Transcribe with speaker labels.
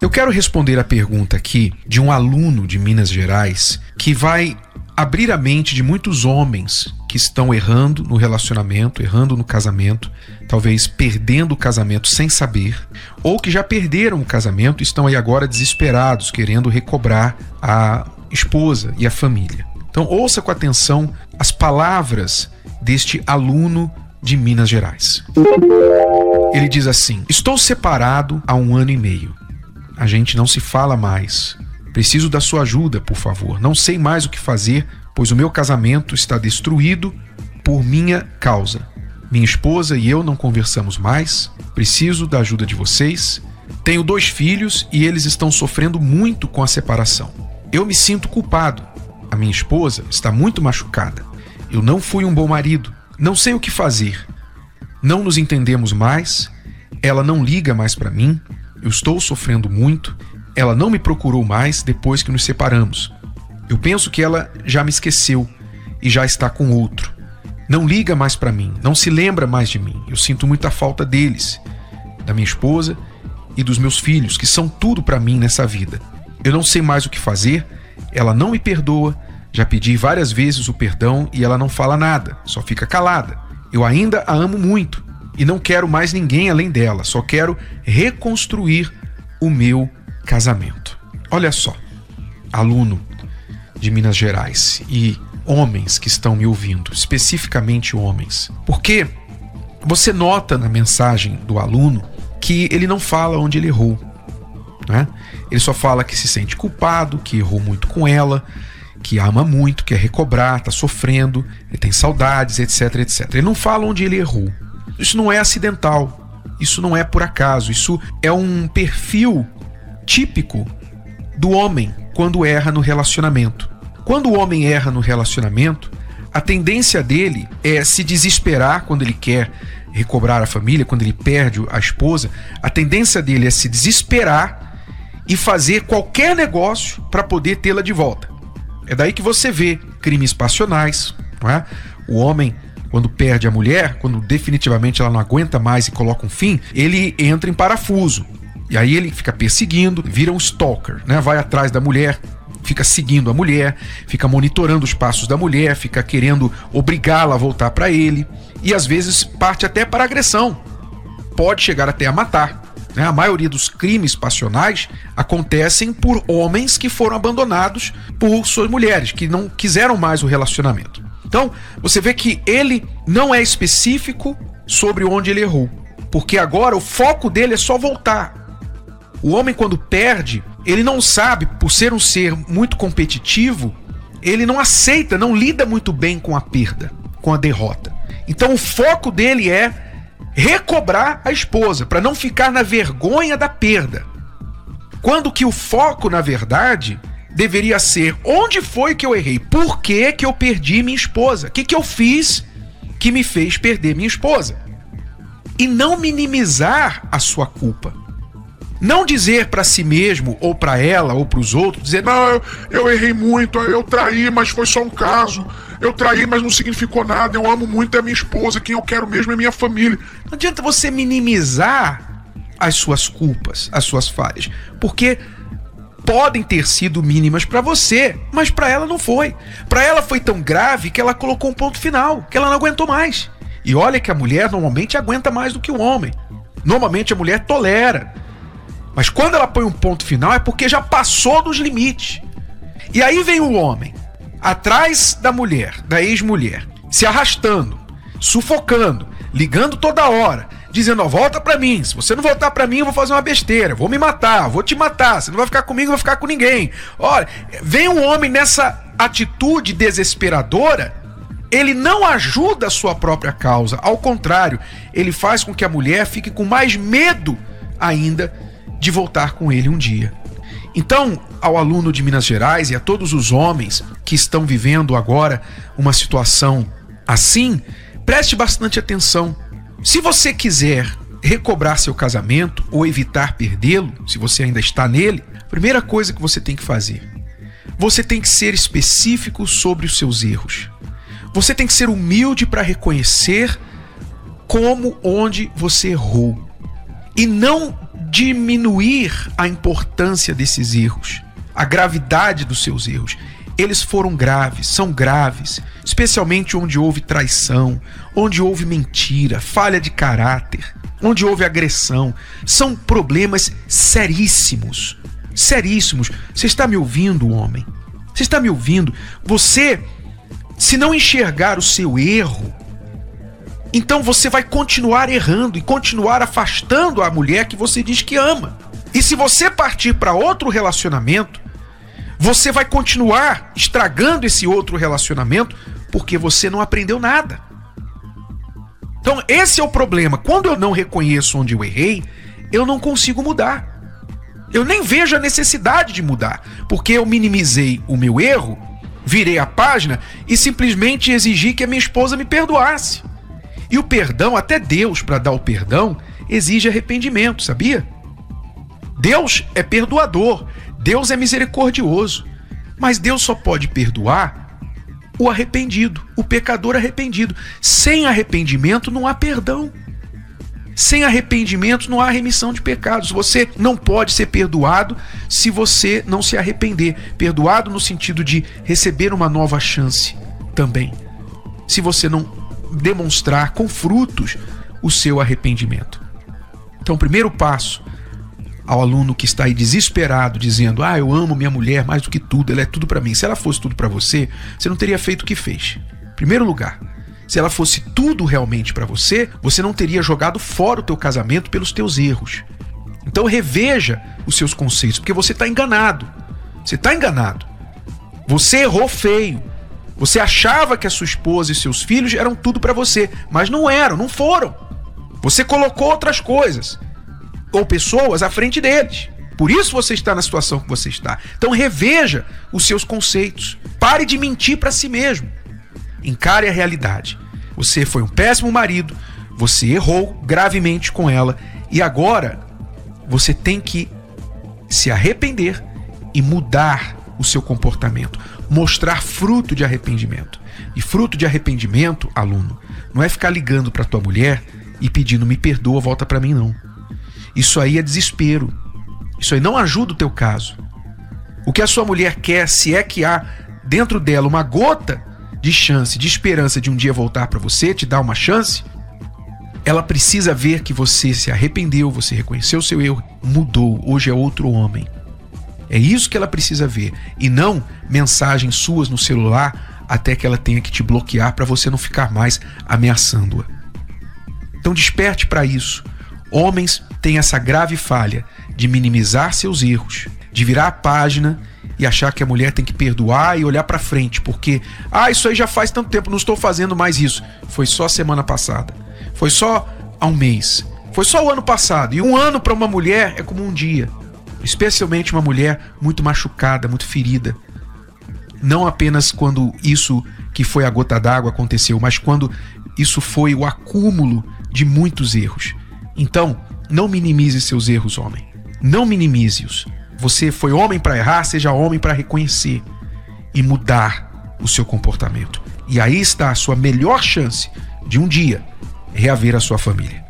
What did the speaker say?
Speaker 1: Eu quero responder a pergunta aqui de um aluno de Minas Gerais que vai abrir a mente de muitos homens que estão errando no relacionamento, errando no casamento, talvez perdendo o casamento sem saber, ou que já perderam o casamento e estão aí agora desesperados, querendo recobrar a esposa e a família. Então, ouça com atenção as palavras deste aluno de Minas Gerais. Ele diz assim: Estou separado há um ano e meio. A gente não se fala mais. Preciso da sua ajuda, por favor. Não sei mais o que fazer, pois o meu casamento está destruído por minha causa. Minha esposa e eu não conversamos mais. Preciso da ajuda de vocês. Tenho dois filhos e eles estão sofrendo muito com a separação. Eu me sinto culpado. A minha esposa está muito machucada. Eu não fui um bom marido. Não sei o que fazer. Não nos entendemos mais. Ela não liga mais para mim. Eu estou sofrendo muito. Ela não me procurou mais depois que nos separamos. Eu penso que ela já me esqueceu e já está com outro. Não liga mais para mim, não se lembra mais de mim. Eu sinto muita falta deles, da minha esposa e dos meus filhos, que são tudo para mim nessa vida. Eu não sei mais o que fazer, ela não me perdoa. Já pedi várias vezes o perdão e ela não fala nada, só fica calada. Eu ainda a amo muito e não quero mais ninguém além dela, só quero reconstruir o meu casamento. Olha só, aluno de Minas Gerais e homens que estão me ouvindo, especificamente homens. Porque você nota na mensagem do aluno que ele não fala onde ele errou. Né? Ele só fala que se sente culpado, que errou muito com ela, que ama muito, quer recobrar, está sofrendo, ele tem saudades, etc, etc. Ele não fala onde ele errou. Isso não é acidental. Isso não é por acaso. Isso é um perfil típico do homem quando erra no relacionamento. Quando o homem erra no relacionamento, a tendência dele é se desesperar quando ele quer recobrar a família, quando ele perde a esposa. A tendência dele é se desesperar e fazer qualquer negócio para poder tê-la de volta. É daí que você vê crimes passionais, não é? O homem quando perde a mulher, quando definitivamente ela não aguenta mais e coloca um fim, ele entra em parafuso. E aí ele fica perseguindo, vira um stalker, né? Vai atrás da mulher, fica seguindo a mulher, fica monitorando os passos da mulher, fica querendo obrigá-la a voltar para ele e às vezes parte até para agressão. Pode chegar até a matar. Né? A maioria dos crimes passionais acontecem por homens que foram abandonados por suas mulheres, que não quiseram mais o relacionamento. Então, você vê que ele não é específico sobre onde ele errou, porque agora o foco dele é só voltar. O homem, quando perde, ele não sabe, por ser um ser muito competitivo, ele não aceita, não lida muito bem com a perda, com a derrota. Então, o foco dele é recobrar a esposa, para não ficar na vergonha da perda. Quando que o foco, na verdade, deveria ser onde foi que eu errei? Por que, que eu perdi minha esposa? O que, que eu fiz que me fez perder minha esposa? E não minimizar a sua culpa. Não dizer para si mesmo, ou para ela, ou para os outros, dizer: Não, eu, eu, errei muito, eu traí, mas foi só um caso. Eu traí, mas não significou nada. Eu amo muito a minha esposa, quem eu quero mesmo é minha família. Não adianta você minimizar as suas culpas, as suas falhas, porque podem ter sido mínimas para você, mas para ela não foi. Para ela foi tão grave que ela colocou um ponto final, que ela não aguentou mais. E olha que a mulher normalmente aguenta mais do que o homem. Normalmente a mulher tolera. Mas quando ela põe um ponto final é porque já passou dos limites. E aí vem o homem, atrás da mulher, da ex-mulher, se arrastando, sufocando, ligando toda hora, dizendo: ó, volta pra mim. Se você não voltar pra mim, eu vou fazer uma besteira, vou me matar, vou te matar. Você não vai ficar comigo, eu vou ficar com ninguém. Olha, vem um homem nessa atitude desesperadora. Ele não ajuda a sua própria causa, ao contrário, ele faz com que a mulher fique com mais medo ainda de voltar com ele um dia. Então, ao aluno de Minas Gerais e a todos os homens que estão vivendo agora uma situação assim, preste bastante atenção se você quiser recobrar seu casamento ou evitar perdê-lo, se você ainda está nele, primeira coisa que você tem que fazer, você tem que ser específico sobre os seus erros. Você tem que ser humilde para reconhecer como onde você errou e não diminuir a importância desses erros, a gravidade dos seus erros. Eles foram graves, são graves, especialmente onde houve traição, onde houve mentira, falha de caráter, onde houve agressão. São problemas seríssimos. Seríssimos. Você está me ouvindo, homem? Você está me ouvindo? Você, se não enxergar o seu erro, então você vai continuar errando e continuar afastando a mulher que você diz que ama. E se você partir para outro relacionamento, você vai continuar estragando esse outro relacionamento porque você não aprendeu nada. Então, esse é o problema. Quando eu não reconheço onde eu errei, eu não consigo mudar. Eu nem vejo a necessidade de mudar, porque eu minimizei o meu erro, virei a página e simplesmente exigi que a minha esposa me perdoasse. E o perdão, até Deus, para dar o perdão, exige arrependimento, sabia? Deus é perdoador, Deus é misericordioso, mas Deus só pode perdoar o arrependido, o pecador arrependido. Sem arrependimento não há perdão. Sem arrependimento não há remissão de pecados. Você não pode ser perdoado se você não se arrepender. Perdoado no sentido de receber uma nova chance também. Se você não demonstrar com frutos o seu arrependimento. Então, o primeiro passo ao aluno que está aí desesperado, dizendo: Ah, eu amo minha mulher mais do que tudo, ela é tudo para mim. Se ela fosse tudo para você, você não teria feito o que fez. Primeiro lugar, se ela fosse tudo realmente para você, você não teria jogado fora o teu casamento pelos teus erros. Então reveja os seus conceitos, porque você está enganado. Você está enganado. Você errou feio. Você achava que a sua esposa e seus filhos eram tudo para você, mas não eram, não foram. Você colocou outras coisas ou pessoas à frente deles. Por isso você está na situação que você está. Então reveja os seus conceitos. Pare de mentir para si mesmo. Encare a realidade. Você foi um péssimo marido, você errou gravemente com ela e agora você tem que se arrepender e mudar o seu comportamento mostrar fruto de arrependimento. E fruto de arrependimento, aluno, não é ficar ligando para tua mulher e pedindo me perdoa, volta para mim não. Isso aí é desespero. Isso aí não ajuda o teu caso. O que a sua mulher quer, se é que há dentro dela uma gota de chance, de esperança de um dia voltar para você, te dar uma chance, ela precisa ver que você se arrependeu, você reconheceu seu erro, mudou, hoje é outro homem. É isso que ela precisa ver e não mensagens suas no celular até que ela tenha que te bloquear para você não ficar mais ameaçando-a. Então desperte para isso. Homens têm essa grave falha de minimizar seus erros, de virar a página e achar que a mulher tem que perdoar e olhar para frente, porque ah, isso aí já faz tanto tempo, não estou fazendo mais isso. Foi só semana passada. Foi só há um mês. Foi só o ano passado. E um ano para uma mulher é como um dia especialmente uma mulher muito machucada, muito ferida. Não apenas quando isso que foi a gota d'água aconteceu, mas quando isso foi o acúmulo de muitos erros. Então, não minimize seus erros, homem. Não minimize-os. Você foi homem para errar, seja homem para reconhecer e mudar o seu comportamento. E aí está a sua melhor chance de um dia reaver a sua família.